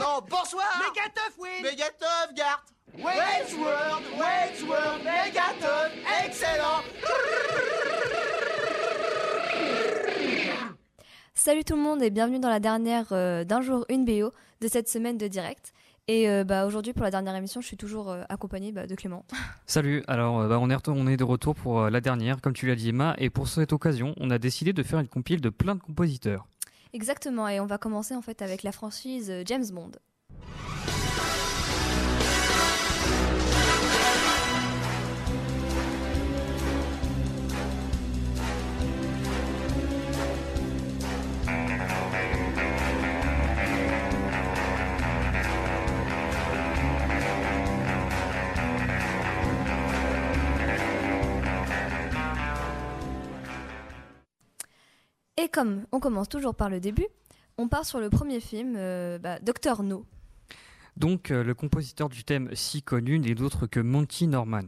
Non, bonsoir. Megatoff, oui. Megatoff, Gart. Wayne's World, Megatoff, excellent. Salut tout le monde et bienvenue dans la dernière euh, d'un jour une BO de cette semaine de direct. Et euh, bah, aujourd'hui pour la dernière émission, je suis toujours euh, accompagnée bah, de Clément. Salut, alors bah, on, est on est de retour pour la dernière, comme tu l'as dit Emma, et pour cette occasion, on a décidé de faire une compile de plein de compositeurs. Exactement, et on va commencer en fait avec la franchise James Bond. Et comme on commence toujours par le début, on part sur le premier film, euh, bah, Docteur No. Donc euh, le compositeur du thème si connu n'est d'autre que Monty Norman.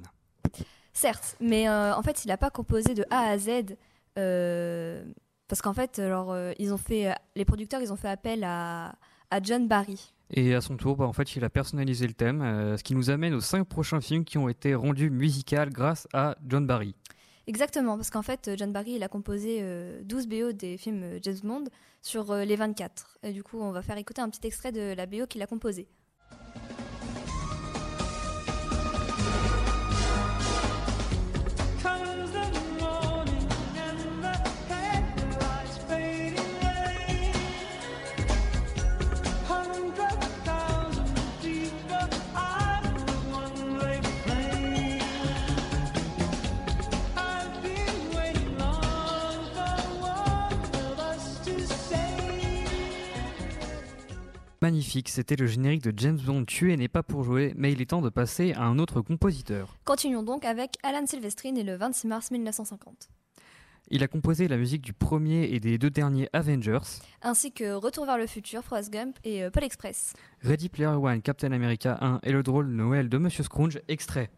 Certes, mais euh, en fait il n'a pas composé de A à Z parce qu'en fait alors, ils ont fait, les producteurs ils ont fait appel à, à John Barry. Et à son tour, bah, en fait, il a personnalisé le thème, ce qui nous amène aux cinq prochains films qui ont été rendus musicaux grâce à John Barry. Exactement, parce qu'en fait, John Barry, il a composé 12 BO des films James Bond sur les 24. Et du coup, on va faire écouter un petit extrait de la BO qu'il a composée. Magnifique, c'était le générique de James Bond tué n'est pas pour jouer, mais il est temps de passer à un autre compositeur. Continuons donc avec Alan Silvestri, né le 26 mars 1950. Il a composé la musique du premier et des deux derniers Avengers, ainsi que Retour vers le futur, Forrest Gump et Paul Express. Ready Player One, Captain America 1 et le drôle Noël de Monsieur Scrooge, extrait.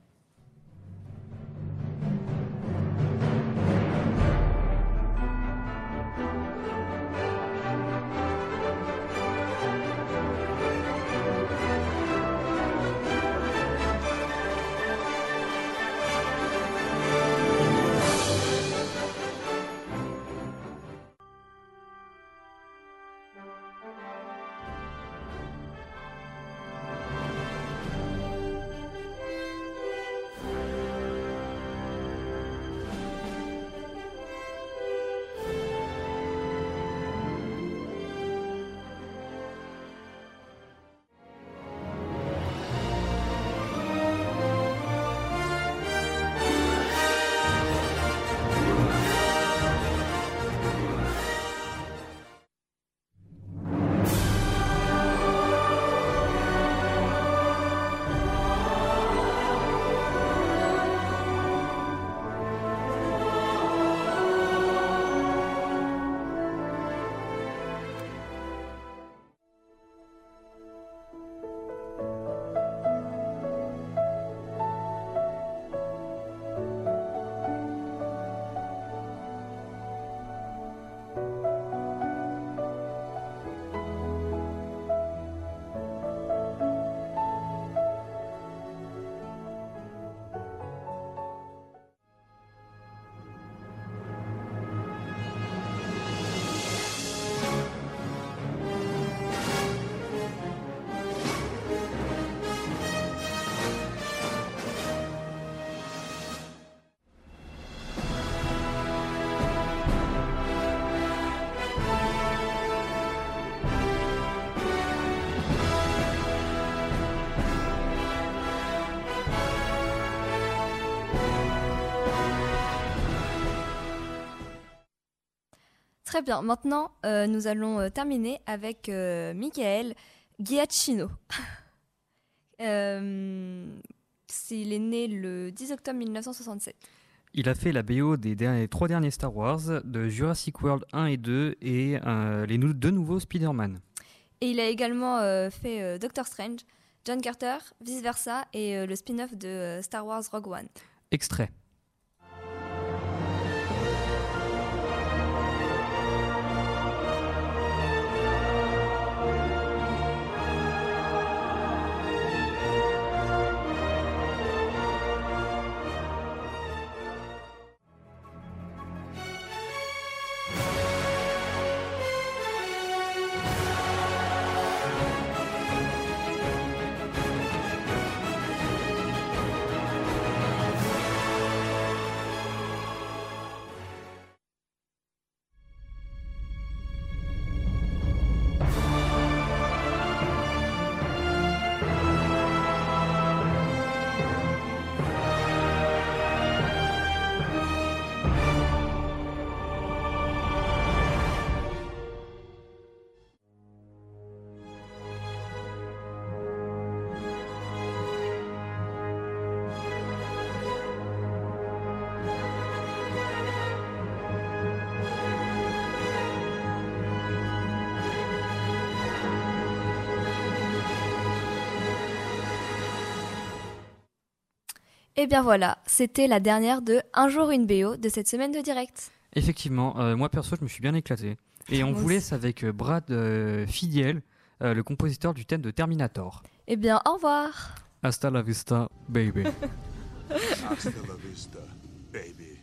Très bien. Maintenant, euh, nous allons euh, terminer avec euh, Michael Giacchino. euh, il est né le 10 octobre 1967. Il a fait la BO des derniers, trois derniers Star Wars, de Jurassic World 1 et 2 et les deux nouveaux Spider-Man. Et il a également fait Doctor Strange, John Carter, Vice Versa et le spin-off de Star Wars Rogue One. Extrait. Et bien voilà, c'était la dernière de Un jour une BO de cette semaine de direct. Effectivement, euh, moi perso, je me suis bien éclaté. Et on vous laisse avec euh, Brad euh, Fidiel, le compositeur du thème de Terminator. Eh bien, au revoir. Hasta la vista, baby. Hasta la vista, baby.